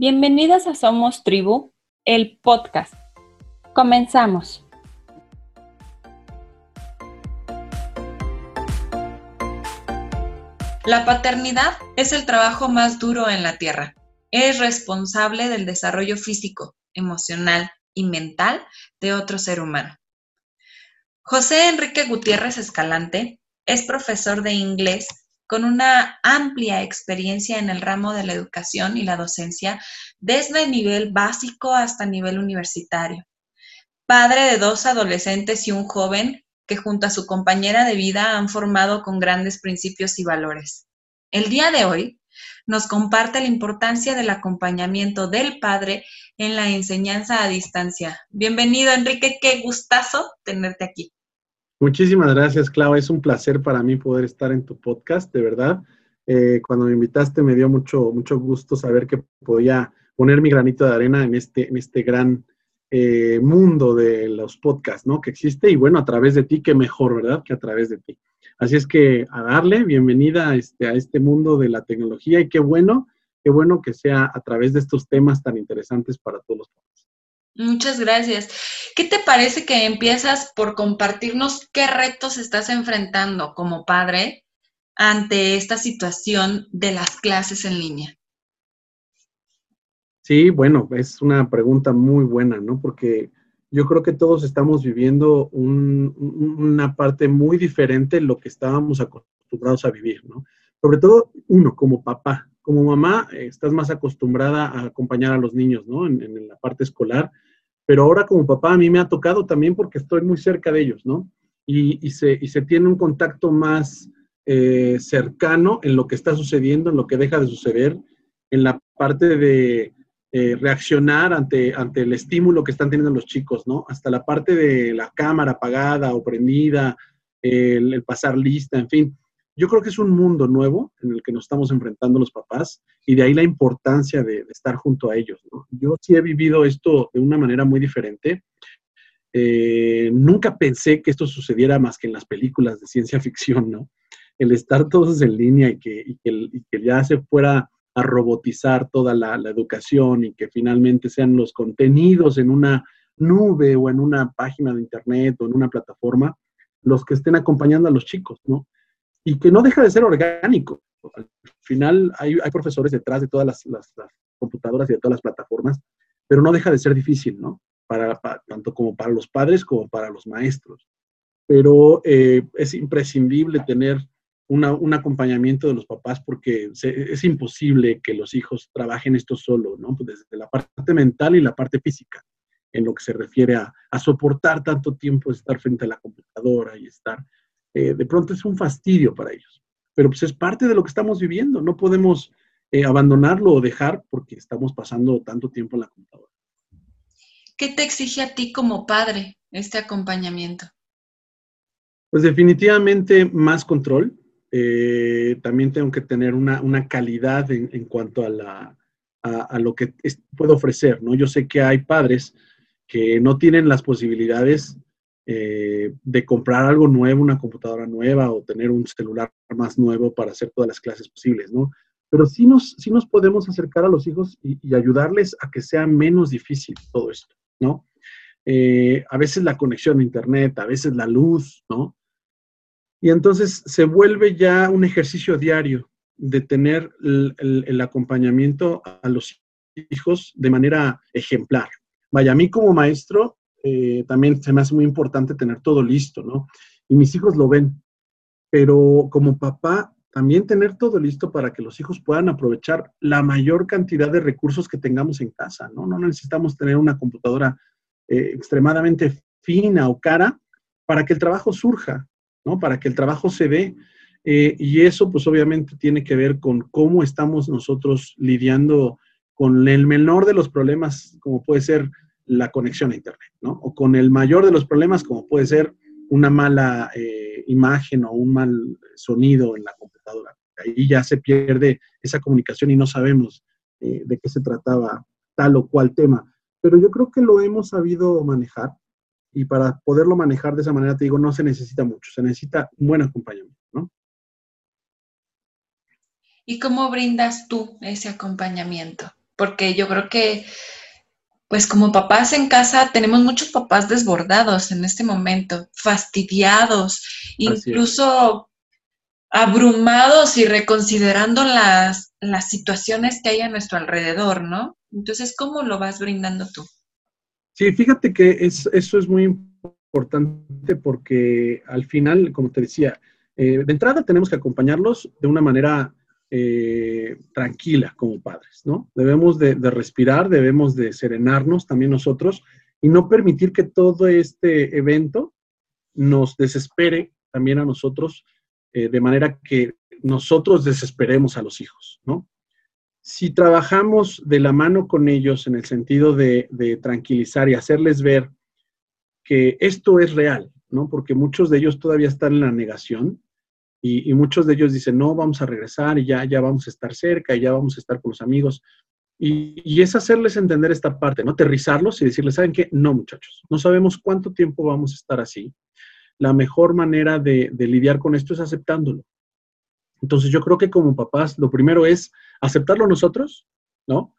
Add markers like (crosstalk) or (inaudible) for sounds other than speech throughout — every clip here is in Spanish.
Bienvenidas a Somos Tribu, el podcast. Comenzamos. La paternidad es el trabajo más duro en la tierra. Es responsable del desarrollo físico, emocional y mental de otro ser humano. José Enrique Gutiérrez Escalante es profesor de inglés con una amplia experiencia en el ramo de la educación y la docencia desde nivel básico hasta nivel universitario. Padre de dos adolescentes y un joven que junto a su compañera de vida han formado con grandes principios y valores. El día de hoy nos comparte la importancia del acompañamiento del padre en la enseñanza a distancia. Bienvenido, Enrique, qué gustazo tenerte aquí. Muchísimas gracias, Clau. Es un placer para mí poder estar en tu podcast, de verdad. Eh, cuando me invitaste me dio mucho, mucho gusto saber que podía poner mi granito de arena en este, en este gran eh, mundo de los podcasts, ¿no? Que existe y bueno, a través de ti, qué mejor, ¿verdad? Que a través de ti. Así es que a darle, bienvenida a este, a este mundo de la tecnología y qué bueno, qué bueno que sea a través de estos temas tan interesantes para todos los. Muchas gracias. ¿Qué te parece que empiezas por compartirnos qué retos estás enfrentando como padre ante esta situación de las clases en línea? Sí, bueno, es una pregunta muy buena, ¿no? Porque yo creo que todos estamos viviendo una parte muy diferente de lo que estábamos acostumbrados a vivir, ¿no? Sobre todo uno, como papá. Como mamá, eh, estás más acostumbrada a acompañar a los niños, ¿no? en la parte escolar pero ahora como papá a mí me ha tocado también porque estoy muy cerca de ellos, ¿no? Y, se, tiene un contacto más eh, cercano en lo que está sucediendo, en lo que deja de suceder, en la parte de eh, reaccionar ante, ante el estímulo que están teniendo los chicos, ¿no? Hasta la parte de la cámara apagada o prendida, el pasar lista, en fin yo creo que es un mundo nuevo en el que nos estamos enfrentando los papás y de ahí la importancia de, estar junto a ellos. Yo sí he vivido esto de una manera muy diferente. Eh, nunca pensé que esto sucediera más que en las películas de ciencia ficción, ¿no? El estar todos en línea y que, que, ya se fuera a robotizar toda la, educación y que finalmente sean los contenidos en una nube o en una página de internet o en una plataforma los que estén acompañando a los chicos, ¿no? Y que no deja de ser orgánico. Al final hay, profesores detrás de todas las, computadoras y de todas las plataformas, pero no deja de ser difícil, ¿no? Para, tanto como para los padres como para los maestros. Pero eh, es imprescindible tener un acompañamiento de los papás porque es imposible que los hijos trabajen esto solo, ¿no? Pues desde la parte mental y la parte física, en lo que se refiere a soportar tanto tiempo estar frente a la computadora y estar eh, de pronto es un fastidio para ellos. Pero pues es parte de lo que estamos viviendo, no podemos eh, abandonarlo o dejar porque estamos pasando tanto tiempo en la computadora. ¿Qué te exige a ti como padre este acompañamiento? Pues definitivamente más control. Eh, también tengo que tener una, calidad en, cuanto a, la, a, lo que puedo ofrecer, ¿no? Yo sé que hay padres que no tienen las posibilidades eh, de comprar algo nuevo, una computadora nueva o tener un celular más nuevo para hacer todas las clases posibles, ¿no? Pero sí nos, sí nos podemos acercar a los hijos y, ayudarles a que sea menos difícil todo esto, ¿no? Eh, a veces la conexión a Internet, a veces la luz, ¿no? Y entonces se vuelve ya un ejercicio diario de tener el acompañamiento a los hijos de manera ejemplar. Vaya, mí como maestro eh, también se me hace muy importante tener todo listo, ¿no? Y mis hijos lo ven, pero como papá, también tener todo listo para que los hijos puedan aprovechar la mayor cantidad de recursos que tengamos en casa, ¿no? No necesitamos tener una computadora eh, extremadamente fina o cara para que el trabajo surja, ¿no? Para que el trabajo se dé. Eh, y eso, pues obviamente, tiene que ver con cómo estamos nosotros lidiando con el menor de los problemas, como puede ser la conexión a Internet, ¿no? O con el mayor de los problemas, como puede ser una mala eh, imagen o un mal sonido en la computadora. Ahí ya se pierde esa comunicación y no sabemos eh, de qué se trataba tal o cual tema. Pero yo creo que lo hemos sabido manejar y para poderlo manejar de esa manera, te digo, no se necesita mucho, se necesita un buen acompañamiento, ¿no? ¿Y cómo brindas tú ese acompañamiento? porque yo creo que, pues como papás en casa, tenemos muchos papás desbordados en este momento, fastidiados, incluso abrumados y reconsiderando las, las situaciones que hay a nuestro alrededor, ¿no? Entonces, ¿cómo lo vas brindando tú? Sí, fíjate que eso es muy importante porque al final, como te decía, eh, de entrada tenemos que acompañarlos de una manera eh, tranquila como padres, ¿no? Debemos de, respirar, debemos de serenarnos también nosotros y no permitir que todo este evento nos desespere también a nosotros, eh, de manera que nosotros desesperemos a los hijos, ¿no? Si trabajamos de la mano con ellos en el sentido de, de tranquilizar y hacerles ver que esto es real, ¿no? Porque muchos de ellos todavía están en la negación y, muchos de ellos dicen, no, vamos a regresar y ya, ya vamos a estar cerca y ya vamos a estar con los amigos. Y, es hacerles entender esta parte, ¿no? Aterrizarlos y decirles, ¿saben qué? No, muchachos, no sabemos cuánto tiempo vamos a estar así. La mejor manera de, de lidiar con esto es aceptándolo. Entonces yo creo que como papás, lo primero es aceptarlo nosotros, ¿no?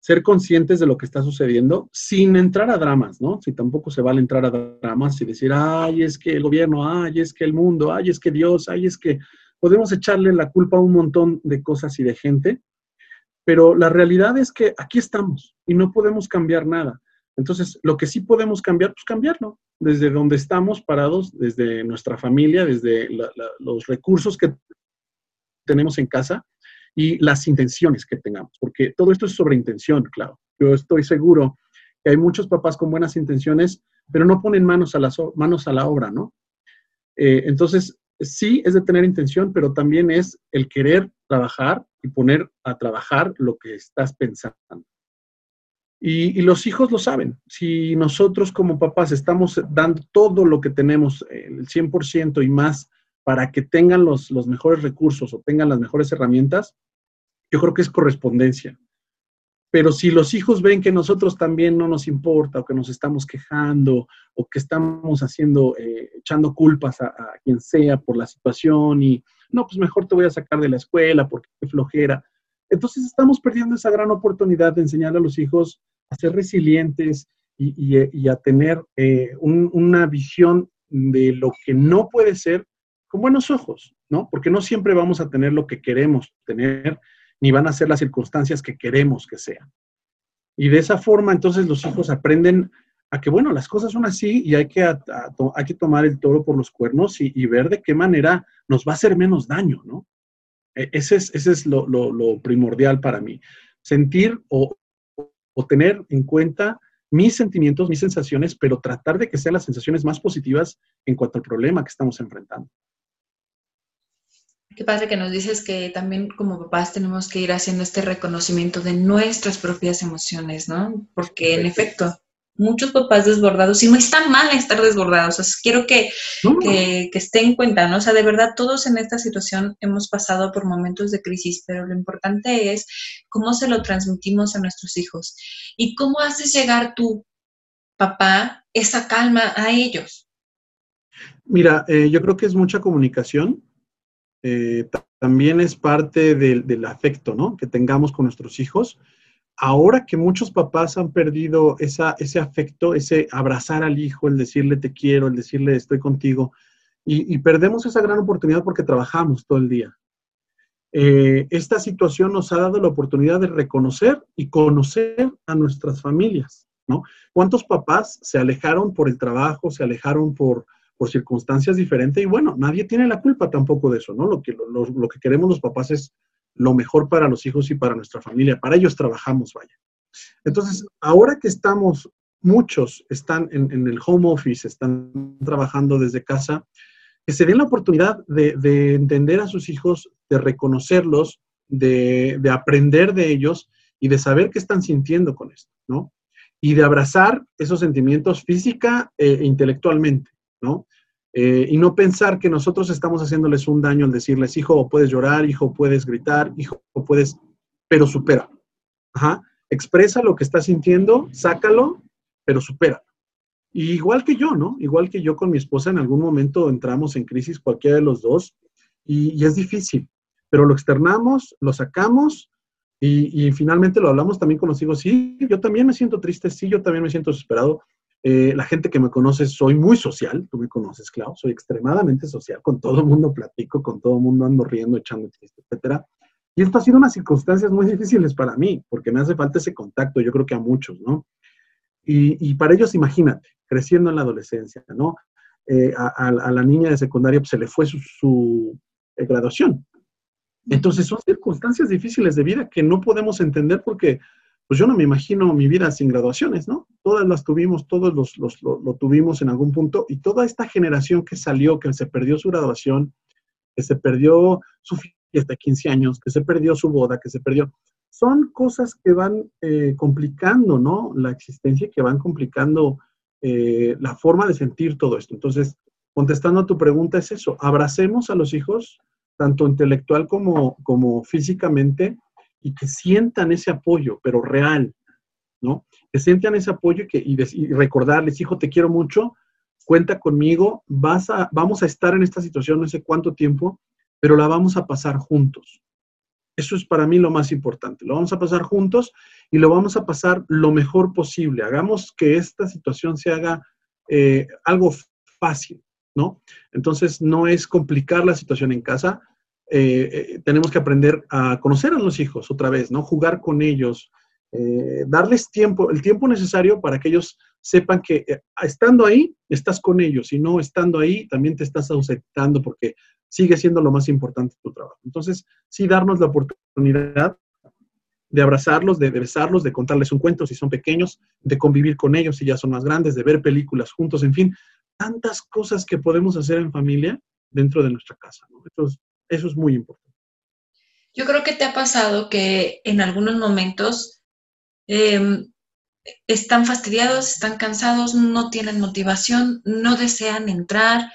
Ser conscientes de lo que está sucediendo sin entrar a dramas, ¿no? Si tampoco se vale entrar a dramas y decir, ay, es que el gobierno, ay, es que el mundo, ay, es que Dios, ay, es que podemos echarle la culpa a un montón de cosas y de gente, pero la realidad es que aquí estamos y no podemos cambiar nada. Entonces, lo que sí podemos cambiar, pues cambiarlo, desde donde estamos parados, desde nuestra familia, desde los recursos que tenemos en casa, y las intenciones que tengamos, porque todo esto es sobre intención, claro. Yo estoy seguro que hay muchos papás con buenas intenciones, pero no ponen manos a, las, manos a la obra, ¿no? Eh, entonces, sí es de tener intención, pero también es el querer trabajar y poner a trabajar lo que estás pensando. Y, los hijos lo saben. Si nosotros como papás estamos dando todo lo que tenemos, el 100% y más, para que tengan los, los mejores recursos o tengan las mejores herramientas, yo creo que es correspondencia. Pero si los hijos ven que nosotros también no nos importa o que nos estamos quejando o que estamos haciendo, eh, echando culpas a, quien sea por la situación y no, pues mejor te voy a sacar de la escuela porque qué flojera. Entonces estamos perdiendo esa gran oportunidad de enseñar a los hijos a ser resilientes y, a tener eh, una visión de lo que no puede ser con buenos ojos, ¿no? Porque no siempre vamos a tener lo que queremos tener ni van a ser las circunstancias que queremos que sean. Y de esa forma, entonces los hijos aprenden a que, bueno, las cosas son así y hay que, hay que tomar el toro por los cuernos y, ver de qué manera nos va a hacer menos daño, ¿no? E, ese es, ese es lo, primordial para mí. Sentir o, o tener en cuenta mis sentimientos, mis sensaciones, pero tratar de que sean las sensaciones más positivas en cuanto al problema que estamos enfrentando. Qué padre que nos dices que también como papás tenemos que ir haciendo este reconocimiento de nuestras propias emociones, ¿no? Porque en efecto, muchos papás desbordados, y no está mal estar desbordados, o sea, quiero que, que, que esté en cuenta, ¿no? O sea, de verdad todos en esta situación hemos pasado por momentos de crisis, pero lo importante es cómo se lo transmitimos a nuestros hijos y cómo haces llegar tu papá, esa calma a ellos. Mira, eh, yo creo que es mucha comunicación, eh, también es parte del, afecto, ¿no? Que tengamos con nuestros hijos. Ahora que muchos papás han perdido ese afecto, ese abrazar al hijo, el decirle te quiero, el decirle estoy contigo, y, perdemos esa gran oportunidad porque trabajamos todo el día. Eh, esta situación nos ha dado la oportunidad de reconocer y conocer a nuestras familias, ¿no? ¿Cuántos papás se alejaron por el trabajo, se alejaron por, por circunstancias diferentes y bueno, nadie tiene la culpa tampoco de eso, ¿no? Lo que, lo, que queremos los papás es lo mejor para los hijos y para nuestra familia, para ellos trabajamos, vaya. Entonces, ahora que estamos, muchos están en, el home office, están trabajando desde casa, que se den la oportunidad de, entender a sus hijos, de reconocerlos, de, aprender de ellos y de saber qué están sintiendo con esto, ¿no? Y de abrazar esos sentimientos física e intelectualmente. ¿No? Eh, y no pensar que nosotros estamos haciéndoles un daño al decirles, hijo, puedes llorar, hijo, puedes gritar, hijo, puedes, pero supera. Ajá. Expresa lo que estás sintiendo, sácalo, pero supera. igual que yo, ¿no? Igual que yo con mi esposa, en algún momento entramos en crisis, cualquiera de los dos, y, es difícil, pero lo externamos, lo sacamos, Y, finalmente lo hablamos también con los hijos, sí, yo también me siento triste, sí, yo también me siento desesperado. Eh, la gente que me conoce, soy muy social, tú me conoces, Clau, soy extremadamente social, con todo el mundo platico, con todo el mundo ando riendo, echando chistes, etcétera. Y esto ha sido unas circunstancias muy difíciles para mí, porque me hace falta ese contacto, yo creo que a muchos, ¿no? Y, para ellos, imagínate, creciendo en la adolescencia, ¿no? Eh, a, la niña de secundaria pues, se le fue su, eh, graduación. Entonces son circunstancias difíciles de vida que no podemos entender porque pues yo no me imagino mi vida sin graduaciones, ¿no? Todas las tuvimos, todos los, lo, tuvimos en algún punto y toda esta generación que salió, que se perdió su graduación, que se perdió su fiesta de 15 años, que se perdió su boda, que se perdió, son cosas que van eh, complicando, ¿no? La existencia, que van complicando eh, la forma de sentir todo esto. Entonces, contestando a tu pregunta, es eso, abracemos a los hijos, tanto intelectual como, como físicamente, y que sientan ese apoyo, pero real, ¿no? Que sientan ese apoyo y, que, y, recordarles, hijo, te quiero mucho, cuenta conmigo, vas a, vamos a estar en esta situación no sé cuánto tiempo, pero la vamos a pasar juntos. Eso es para mí lo más importante. Lo vamos a pasar juntos y lo vamos a pasar lo mejor posible. Hagamos que esta situación se haga eh, algo fácil, ¿no? Entonces, no es complicar la situación en casa. Eh, eh, tenemos que aprender a conocer a los hijos otra vez, ¿no? Jugar con ellos, darles tiempo, el tiempo necesario para que ellos sepan que estando ahí, estás con ellos y no estando ahí, también te estás ausentando porque sigue siendo lo más importante tu trabajo. Entonces, sí darnos la oportunidad de abrazarlos, de, besarlos, de contarles un cuento si son pequeños, de convivir con ellos si ya son más grandes, de ver películas juntos, en fin, tantas cosas que podemos hacer en familia dentro de nuestra casa. Entonces, eso es muy importante. Yo creo que te ha pasado que en algunos momentos em, están fastidiados, están cansados, no tienen motivación, no desean entrar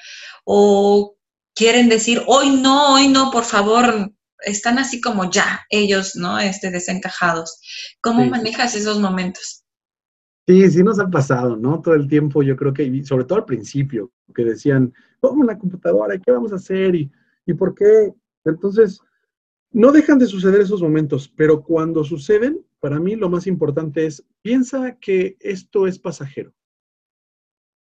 o quieren decir, hoy no, hoy no, por favor, están así como ya, ellos, ¿no? Este, desencajados. ¿Cómo manejas esos momentos? Sí, sí nos ha pasado, ¿no? Todo el tiempo, yo creo que, sobre todo al principio, que decían, ¿cómo la computadora? ¿Qué vamos a hacer? ¿Y, ¿Y por qué? Entonces, no dejan de suceder esos momentos, pero cuando suceden, para mí lo más importante es, piensa que esto es pasajero.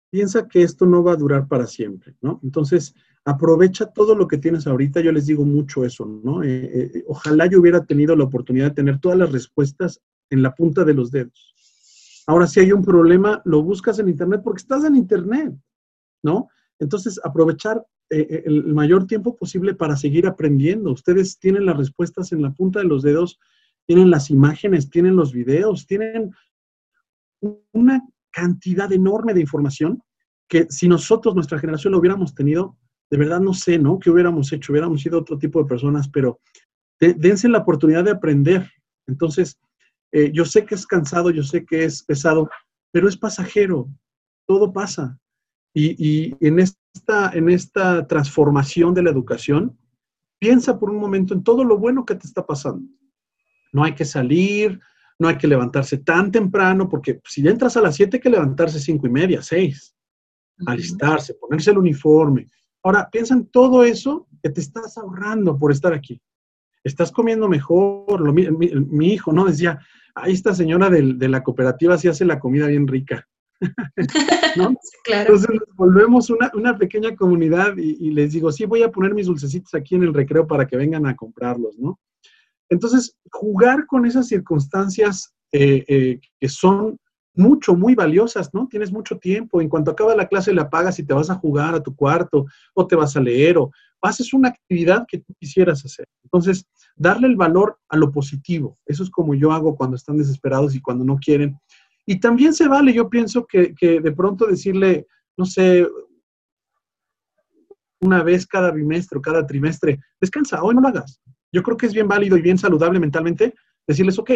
Piensa que esto no va a durar para siempre, ¿no? Entonces, aprovecha todo lo que tienes ahorita. Yo les digo mucho eso, ¿no? Eh, eh, ojalá yo hubiera tenido la oportunidad de tener todas las respuestas en la punta de los dedos. Ahora, si hay un problema, lo buscas en Internet porque estás en Internet, ¿no? Entonces, aprovechar eh, el mayor tiempo posible para seguir aprendiendo. Ustedes tienen las respuestas en la punta de los dedos, tienen las imágenes, tienen los videos, tienen una cantidad enorme de información que si nosotros, nuestra generación, lo hubiéramos tenido, de verdad no sé, ¿no? ¿Qué hubiéramos hecho? Hubiéramos sido otro tipo de personas, pero dense la oportunidad de aprender. Entonces, eh, yo sé que es cansado, yo sé que es pesado, pero es pasajero, todo pasa. Y, en, esta, en esta transformación de la educación, piensa por un momento en todo lo bueno que te está pasando. No hay que salir, no hay que levantarse tan temprano, porque si ya entras a las 7 hay que levantarse cinco y media, 6, alistarse, ponerse el uniforme, Ahora, piensa en todo eso que te estás ahorrando por estar aquí. Estás comiendo mejor. Lo, mi, hijo, ¿no? Decía, ahí esta señora de, la cooperativa sí hace la comida bien rica. (laughs) ¿No? (laughs) Claro. Entonces volvemos una, una pequeña comunidad y, les digo, sí, voy a poner mis dulcecitos aquí en el recreo para que vengan a comprarlos, ¿no? Entonces, jugar con esas circunstancias eh, eh, que son mucho, muy valiosas, ¿no? Tienes mucho tiempo. En cuanto acaba la clase, la apagas y te vas a jugar a tu cuarto o te vas a leer o haces una actividad que tú quisieras hacer. Entonces, darle el valor a lo positivo. Eso es como yo hago cuando están desesperados y cuando no quieren. Y también se vale, yo pienso que, que de pronto decirle, no sé, una vez cada bimestre o cada trimestre, descansa, hoy no lo hagas. Yo creo que es bien válido y bien saludable mentalmente decirles, ok,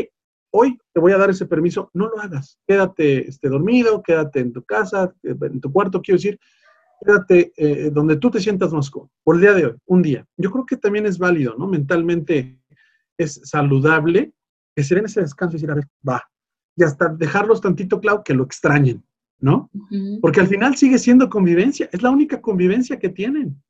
hoy te voy a dar ese permiso, no lo hagas. Quédate este, dormido, quédate en tu casa, en tu cuarto, quiero decir, quédate eh, donde tú te sientas más cómodo, por el día de hoy, un día. Yo creo que también es válido, ¿no? Mentalmente es saludable que se den ese descanso y decir, a ver, va. Y hasta dejarlos tantito, Clau, que lo extrañen, ¿no? Porque al final sigue siendo convivencia, es la única convivencia que tienen.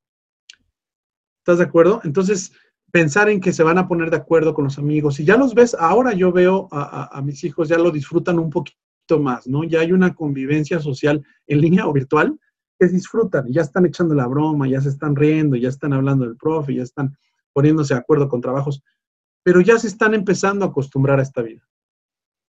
¿Estás de acuerdo? Entonces, pensar en que se van a poner de acuerdo con los amigos. Y ya los ves, ahora yo veo a, mis hijos, ya lo disfrutan un poquito más, ¿no? Ya hay una convivencia social en línea o virtual que disfrutan, ya están echando la broma, ya se están riendo, ya están hablando del profe, ya están poniéndose de acuerdo con trabajos, pero ya se están empezando a acostumbrar a esta vida.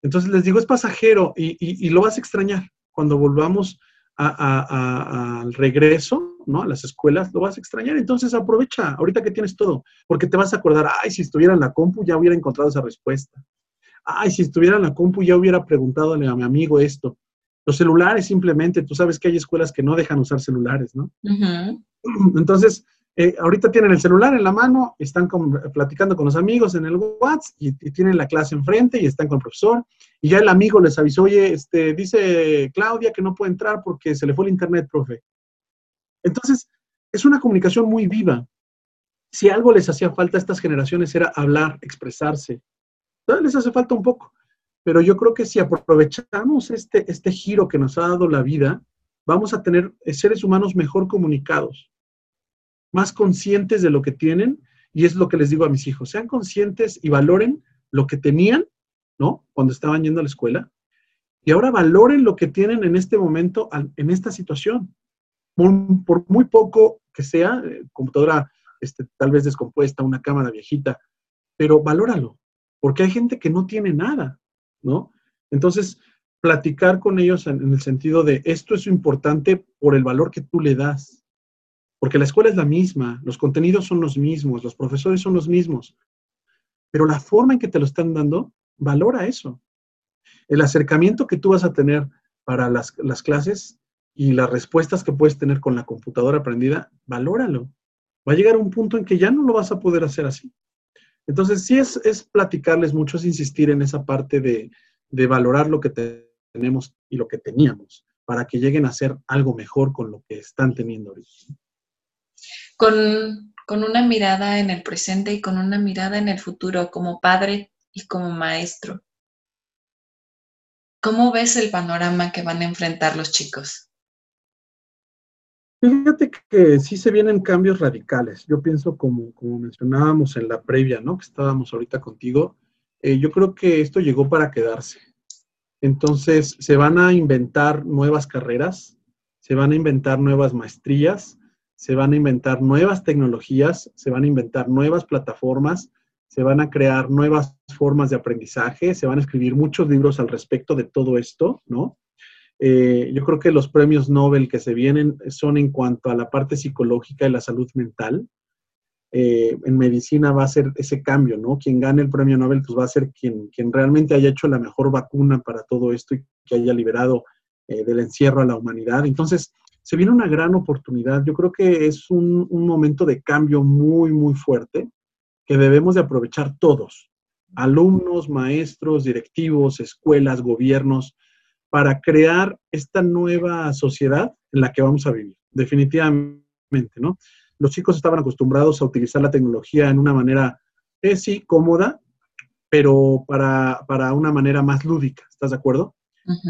Entonces les digo, es pasajero y, lo vas a extrañar. Cuando volvamos al regreso, ¿no? A las escuelas, lo vas a extrañar. Entonces aprovecha, ahorita que tienes todo, porque te vas a acordar, ay, si estuviera en la compu ya hubiera encontrado esa respuesta. Ay, si estuviera en la compu ya hubiera preguntado a mi amigo esto. Los celulares simplemente, tú sabes que hay escuelas que no dejan usar celulares, ¿no? (clears throat) Entonces, eh, ahorita tienen el celular en la mano, están platicando con los amigos en el WhatsApp y, tienen la clase enfrente y están con el profesor. Y ya el amigo les avisó, oye, este, dice Claudia que no puede entrar porque se le fue el internet, profe. Entonces, es una comunicación muy viva. Si algo les hacía falta a estas generaciones era hablar, expresarse. Todavía les hace falta un poco. Pero yo creo que si aprovechamos este, este giro que nos ha dado la vida, vamos a tener seres humanos mejor comunicados más conscientes de lo que tienen, y es lo que les digo a mis hijos, sean conscientes y valoren lo que tenían, ¿no? Cuando estaban yendo a la escuela, y ahora valoren lo que tienen en este momento, en esta situación. Por, muy poco que sea, eh, computadora este, tal vez descompuesta, una cámara viejita, pero valóralo, porque hay gente que no tiene nada, ¿no? Entonces, platicar con ellos en, en el sentido de esto es importante por el valor que tú le das, porque la escuela es la misma, los contenidos son los mismos, los profesores son los mismos, pero la forma en que te lo están dando, valora eso. El acercamiento que tú vas a tener para las, clases y las respuestas que puedes tener con la computadora aprendida, valóralo. Va a llegar un punto en que ya no lo vas a poder hacer así. Entonces, sí es, es platicarles mucho, es insistir en esa parte de, de valorar lo que tenemos y lo que teníamos, para que lleguen a hacer algo mejor con lo que están teniendo ahorita con, una mirada en el presente y con una mirada en el futuro como padre y como maestro. ¿Cómo ves el panorama que van a enfrentar los chicos? Fíjate que sí se vienen cambios radicales. Yo pienso, como, como mencionábamos en la previa, ¿no? Que estábamos ahorita contigo, eh, yo creo que esto llegó para quedarse. Entonces, se van a inventar nuevas carreras, se van a inventar nuevas maestrías, se van a inventar nuevas tecnologías, se van a inventar nuevas plataformas, se van a crear nuevas formas de aprendizaje, se van a escribir muchos libros al respecto de todo esto, ¿no? Eh, yo creo que los premios Nobel que se vienen son en cuanto a la parte psicológica y la salud mental. Eh, en medicina va a ser ese cambio, ¿no? Quien gane el premio Nobel, pues va a ser quien, quien realmente haya hecho la mejor vacuna para todo esto y que haya liberado eh, del encierro a la humanidad. Entonces, se viene una gran oportunidad. Yo creo que es un, momento de cambio muy, muy fuerte que debemos de aprovechar todos, alumnos, maestros, directivos, escuelas, gobiernos, para crear esta nueva sociedad en la que vamos a vivir, definitivamente, ¿no? Los chicos estaban acostumbrados a utilizar la tecnología en una manera, eh, sí, cómoda, pero para, una manera más lúdica, ¿estás de acuerdo?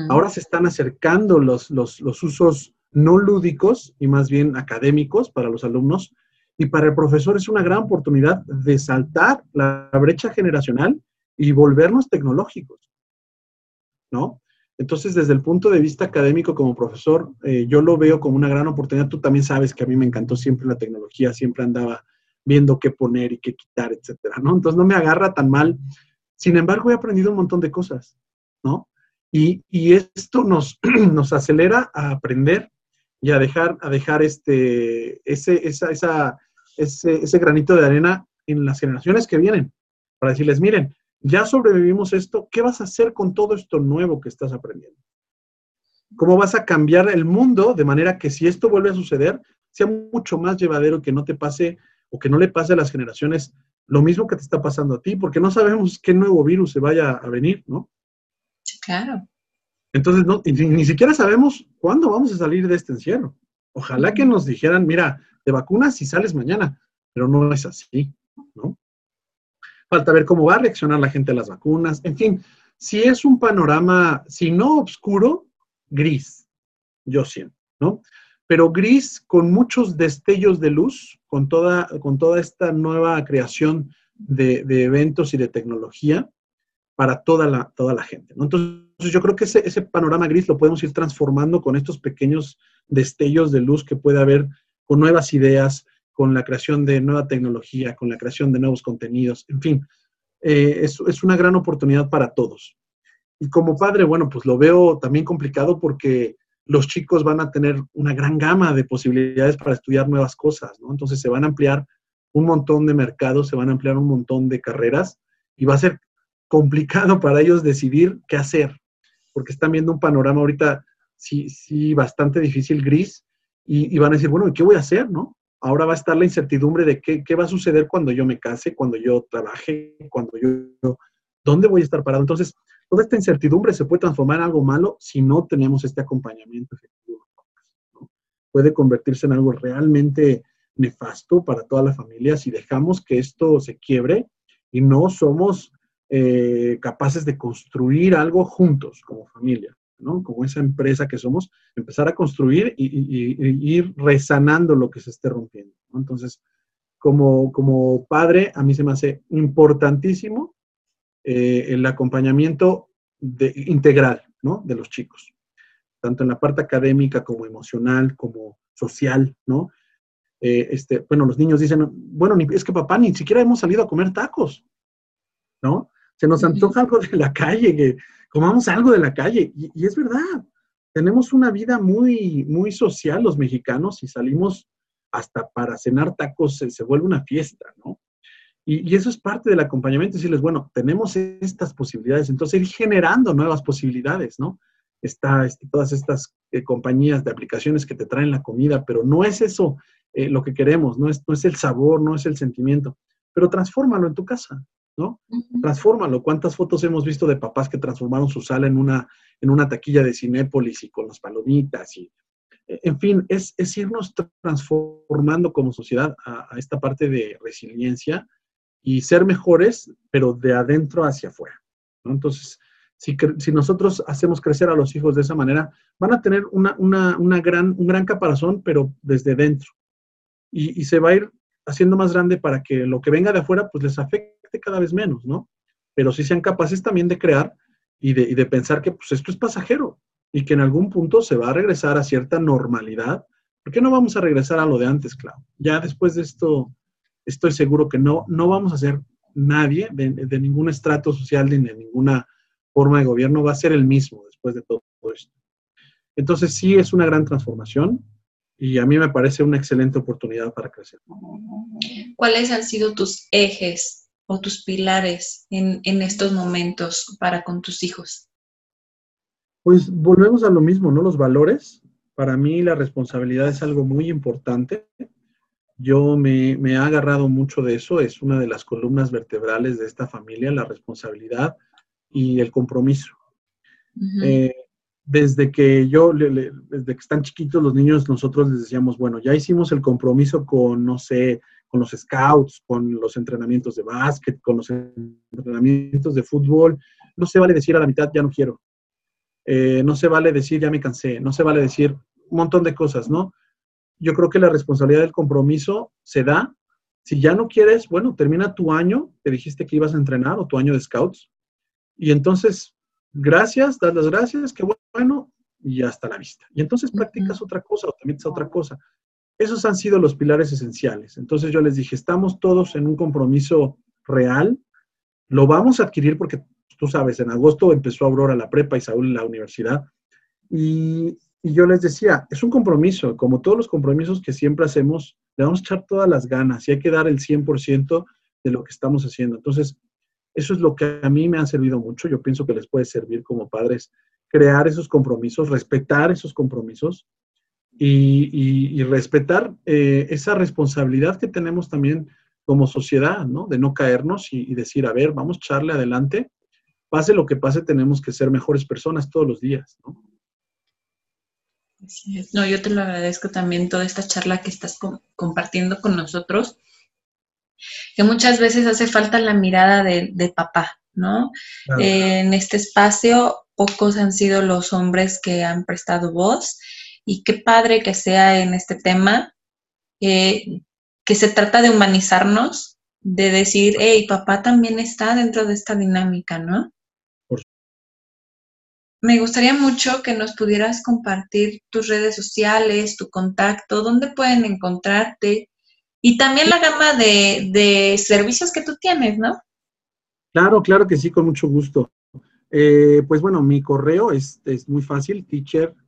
Ahora se están acercando los, los, los usos no lúdicos y más bien académicos para los alumnos. Y para el profesor es una gran oportunidad de saltar la brecha generacional y volvernos tecnológicos, ¿no? Entonces, desde el punto de vista académico como profesor, eh, yo lo veo como una gran oportunidad. Tú también sabes que a mí me encantó siempre la tecnología, siempre andaba viendo qué poner y qué quitar, etcétera, ¿no? Entonces, no me agarra tan mal. Sin embargo, he aprendido un montón de cosas, ¿no? Y, y esto nos, (clears throat) nos acelera a aprender y a dejar, a dejar este, ese, esa, ese, ese granito de arena en las generaciones que vienen, para decirles, miren, ya sobrevivimos esto, ¿qué vas a hacer con todo esto nuevo que estás aprendiendo? ¿Cómo vas a cambiar el mundo de manera que si esto vuelve a suceder, sea mucho más llevadero que no te pase o que no le pase a las generaciones lo mismo que te está pasando a ti? Porque no sabemos qué nuevo virus se vaya a venir, ¿no? Claro. Entonces, no, ni, siquiera sabemos cuándo vamos a salir de este encierro. Ojalá que nos dijeran, mira, te vacunas si sales mañana, pero no es así. Falta ver cómo va a reaccionar la gente a las vacunas. En fin, si es un panorama, si no oscuro, gris, yo siento, ¿no? pero gris con muchos destellos de luz, con toda, con toda esta nueva creación de, eventos y de tecnología para toda la, toda la gente. Entonces, yo creo que ese, ese panorama gris lo podemos ir transformando con estos pequeños destellos de luz que puede haber con nuevas ideas, con la creación de nueva tecnología, con la creación de nuevos contenidos, en fin, eh, es, es, una gran oportunidad para todos. Y como padre, bueno, pues lo veo también complicado porque los chicos van a tener una gran gama de posibilidades para estudiar nuevas cosas, ¿no? Entonces se van a ampliar un montón de mercados, se van a ampliar un montón de carreras y va a ser complicado para ellos decidir qué hacer, porque están viendo un panorama ahorita sí, sí bastante difícil, gris, y, van a decir, bueno, ¿qué voy a hacer, no? Ahora va a estar la incertidumbre de qué, qué va a suceder cuando yo me case, cuando yo trabaje, cuando yo, ¿dónde voy a estar parado? Entonces, toda esta incertidumbre se puede transformar en algo malo si no tenemos este acompañamiento efectivo. Puede convertirse en algo realmente nefasto para toda la familia si dejamos que esto se quiebre y no somos eh, capaces de construir algo juntos como familia, ¿no? Como esa empresa que somos, empezar a construir y, ir resanando lo que se esté rompiendo. Entonces, como, como padre, a mí se me hace importantísimo eh, el acompañamiento de, integral ¿no? de los chicos, tanto en la parte académica como emocional, como social, ¿no? Eh, este, bueno, los niños dicen, bueno, es que papá, ni siquiera hemos salido a comer tacos, ¿no? Se nos antoja algo de la calle, que comamos algo de la calle. Y, es verdad, tenemos una vida muy, muy social los mexicanos y salimos hasta para cenar tacos, se, vuelve una fiesta, ¿no? Y, eso es parte del acompañamiento, decirles, bueno, tenemos estas posibilidades, entonces ir generando nuevas posibilidades, ¿no? Está este, todas estas eh, compañías de aplicaciones que te traen la comida, pero no es eso eh, lo que queremos, no es, no es el sabor, no es el sentimiento, pero transfórmalo en tu casa, ¿no? Transfórmalo. ¿Cuántas fotos hemos visto de papás que transformaron su sala en una, en una taquilla de Cinépolis y con las palomitas? Y, e, en fin, es, es irnos transformando como sociedad a, esta parte de resiliencia y ser mejores, pero de adentro hacia afuera. ¿no? Entonces, si, si, nosotros hacemos crecer a los hijos de esa manera, van a tener una, una, una gran, un gran caparazón, pero desde dentro. Y, y, se va a ir haciendo más grande para que lo que venga de afuera, pues les afecte cada vez menos, ¿no? Pero sí sean capaces también de crear y de, pensar que pues esto es pasajero y que en algún punto se va a regresar a cierta normalidad. ¿Por qué no vamos a regresar a lo de antes, Clau? Ya después de esto, estoy seguro que no, no vamos a ser nadie de, de ningún estrato social ni de ninguna forma de gobierno va a ser el mismo después de todo esto. Entonces sí es una gran transformación y a mí me parece una excelente oportunidad para crecer. ¿Cuáles han sido tus ejes o tus pilares en, estos momentos para con tus hijos? Pues volvemos a lo mismo, ¿no? Los valores. Para mí la responsabilidad es algo muy importante. Yo me, me he agarrado mucho de eso, es una de las columnas vertebrales de esta familia, la responsabilidad y el compromiso. Eh, desde que yo, desde que están chiquitos los niños, nosotros les decíamos, bueno, ya hicimos el compromiso con, no sé, con los scouts, con los entrenamientos de básquet, con los entrenamientos de fútbol. No se vale decir a la mitad, ya no quiero. Eh, no se vale decir, ya me cansé. No se vale decir un montón de cosas, ¿no? Yo creo que la responsabilidad del compromiso se da. Si ya no quieres, bueno, termina tu año que dijiste que ibas a entrenar o tu año de scouts. Y entonces, gracias, das las gracias, qué bueno, y hasta la vista. Y entonces practicas otra cosa o también es otra cosa. Esos han sido los pilares esenciales. Entonces yo les dije, estamos todos en un compromiso real, lo vamos a adquirir porque tú sabes, en agosto empezó Aurora la prepa y Saúl la universidad. Y, yo les decía, es un compromiso, como todos los compromisos que siempre hacemos, le vamos a echar todas las ganas y hay que dar el 100% de lo que estamos haciendo. Entonces, eso es lo que a mí me ha servido mucho. Yo pienso que les puede servir como padres crear esos compromisos, respetar esos compromisos y, respetar eh, esa responsabilidad que tenemos también como sociedad, ¿no? De no caernos y, decir, a ver, vamos a echarle adelante. Pase lo que pase, tenemos que ser mejores personas todos los días, ¿no? No, yo te lo agradezco también toda esta charla que estás compartiendo con nosotros, que muchas veces hace falta la mirada de, papá, ¿no? en este espacio, pocos han sido los hombres que han prestado voz y qué padre que sea en este tema, eh, que se trata de humanizarnos, de decir, hey, papá también está dentro de esta dinámica, ¿no? Me gustaría mucho que nos pudieras compartir tus redes sociales, tu contacto, dónde pueden encontrarte y también la gama de, servicios que tú tienes, ¿no? Claro, claro que sí, con mucho gusto. Eh, pues bueno, mi correo es, es muy fácil, arroba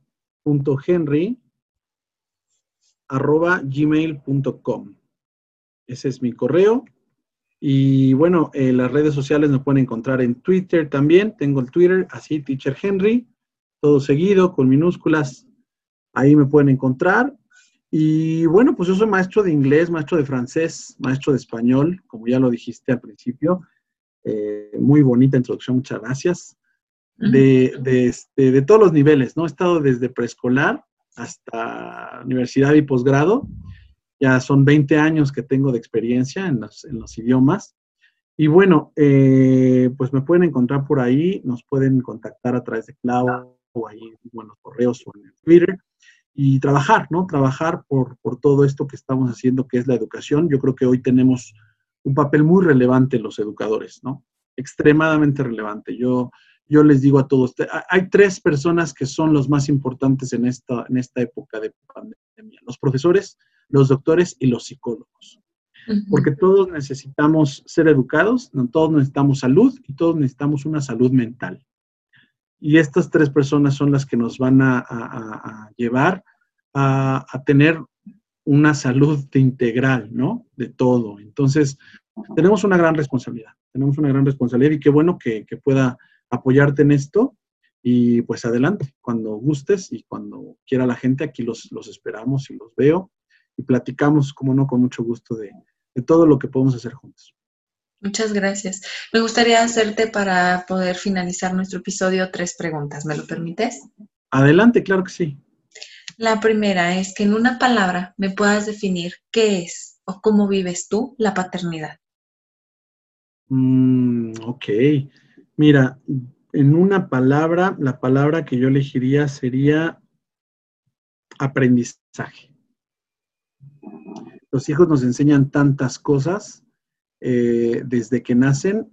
gmail.com. Ese es mi correo. Y bueno, eh, las redes sociales me pueden encontrar en Twitter también. Tengo el Twitter, así, Teacher Henry, todo seguido, con minúsculas. Ahí me pueden encontrar. Y bueno, pues yo soy maestro de inglés, maestro de francés, maestro de español, como ya lo dijiste al principio. Eh, muy bonita introducción, muchas gracias. De, de, este, de, todos los niveles, ¿no? He estado desde preescolar hasta universidad y posgrado. Ya son 20 años que tengo de experiencia en los, en los idiomas. Y bueno, eh, pues me pueden encontrar por ahí, nos pueden contactar a través de Cloud o ahí en los correos o en Twitter y trabajar, ¿no? Trabajar por, por todo esto que estamos haciendo, que es la educación. Yo creo que hoy tenemos un papel muy relevante los educadores, ¿no? Extremadamente relevante. Yo, yo les digo a todos, hay tres personas que son los más importantes en esta, en esta época de pandemia. Los profesores, los doctores y los psicólogos. Porque todos necesitamos ser educados, todos necesitamos salud y todos necesitamos una salud mental. Y estas tres personas son las que nos van a, llevar a, a, tener una salud integral, ¿no? De todo. Entonces, tenemos una gran responsabilidad, tenemos una gran responsabilidad y qué bueno que, que pueda apoyarte en esto. Y pues adelante, cuando gustes y cuando quiera la gente, aquí los, los esperamos y los veo y platicamos, como no, con mucho gusto de, de todo lo que podemos hacer juntos. Muchas gracias. Me gustaría hacerte para poder finalizar nuestro episodio tres preguntas. ¿Me lo permites? Adelante, claro que sí. La primera es que en una palabra me puedas definir qué es o cómo vives tú la paternidad. Mm, ok. Mira, en una palabra, la palabra que yo elegiría sería aprendizaje. Los hijos nos enseñan tantas cosas eh, desde que nacen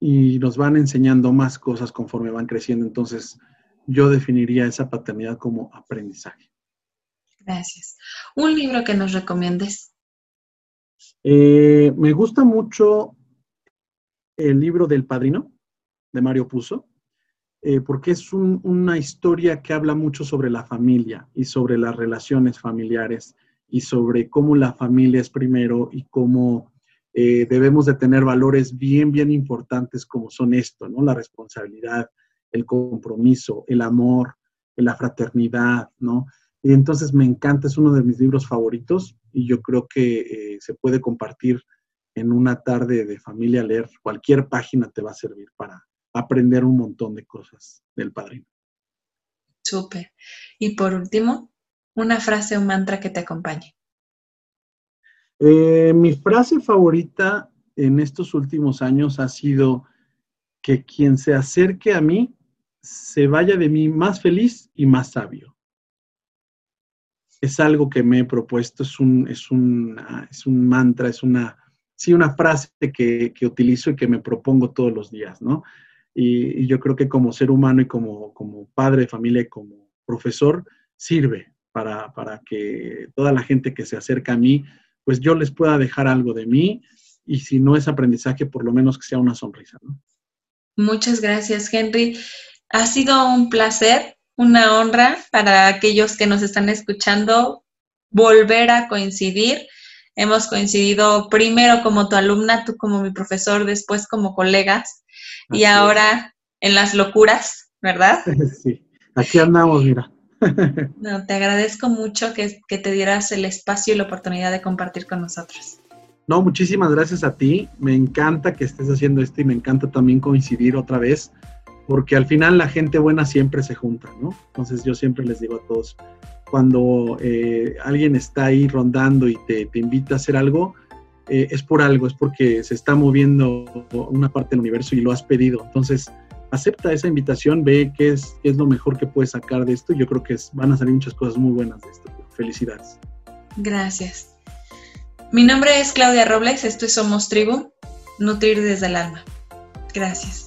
y nos van enseñando más cosas conforme van creciendo. Entonces, yo definiría esa paternidad como aprendizaje. Gracias. ¿Un libro que nos recomiendes? Eh, me gusta mucho el libro del Padrino de Mario Puzo, eh, porque es una historia que habla mucho sobre la familia y sobre las relaciones familiares y sobre cómo la familia es primero y cómo eh, debemos de tener valores bien, bien importantes como son esto, ¿no? La responsabilidad, el compromiso, el amor, la fraternidad, ¿no? Y entonces me encanta, es uno de mis libros favoritos y yo creo que eh, se puede compartir en una tarde de familia leer. Cualquier página te va a servir para, aprender un montón de cosas del padrino. Súper. Y por último, una frase o mantra que te acompañe. Eh, mi frase favorita en estos últimos años ha sido que quien se acerque a mí se vaya de mí más feliz y más sabio. Es algo que me he propuesto, es un, es un, es un mantra, es una, sí, una frase que, que utilizo y que me propongo todos los días, ¿no? Y, yo creo que como ser humano y como, como padre de familia y como profesor, sirve para, para, que toda la gente que se acerca a mí, pues yo les pueda dejar algo de mí y si no es aprendizaje, por lo menos que sea una sonrisa. ¿no? Muchas gracias, Henry. Ha sido un placer, una honra para aquellos que nos están escuchando volver a coincidir. Hemos coincidido primero como tu alumna, tú como mi profesor, después como colegas y ahora en las locuras, ¿verdad? (laughs) Sí, aquí andamos, mira. (laughs) No, te agradezco mucho que, que, te dieras el espacio y la oportunidad de compartir con nosotros. No, muchísimas gracias a ti. Me encanta que estés haciendo esto y me encanta también coincidir otra vez, porque al final la gente buena siempre se junta, ¿no? Entonces yo siempre les digo a todos, cuando eh, alguien está ahí rondando y te, te invita a hacer algo, eh, es por algo, es porque se está moviendo una parte del universo y lo has pedido. Entonces, acepta esa invitación, ve qué es, qué es lo mejor que puedes sacar de esto. Yo creo que van a salir muchas cosas muy buenas de esto. Felicidades. Gracias. Mi nombre es Claudia Robles, esto es Somos Tribu, Nutrir desde el alma. Gracias.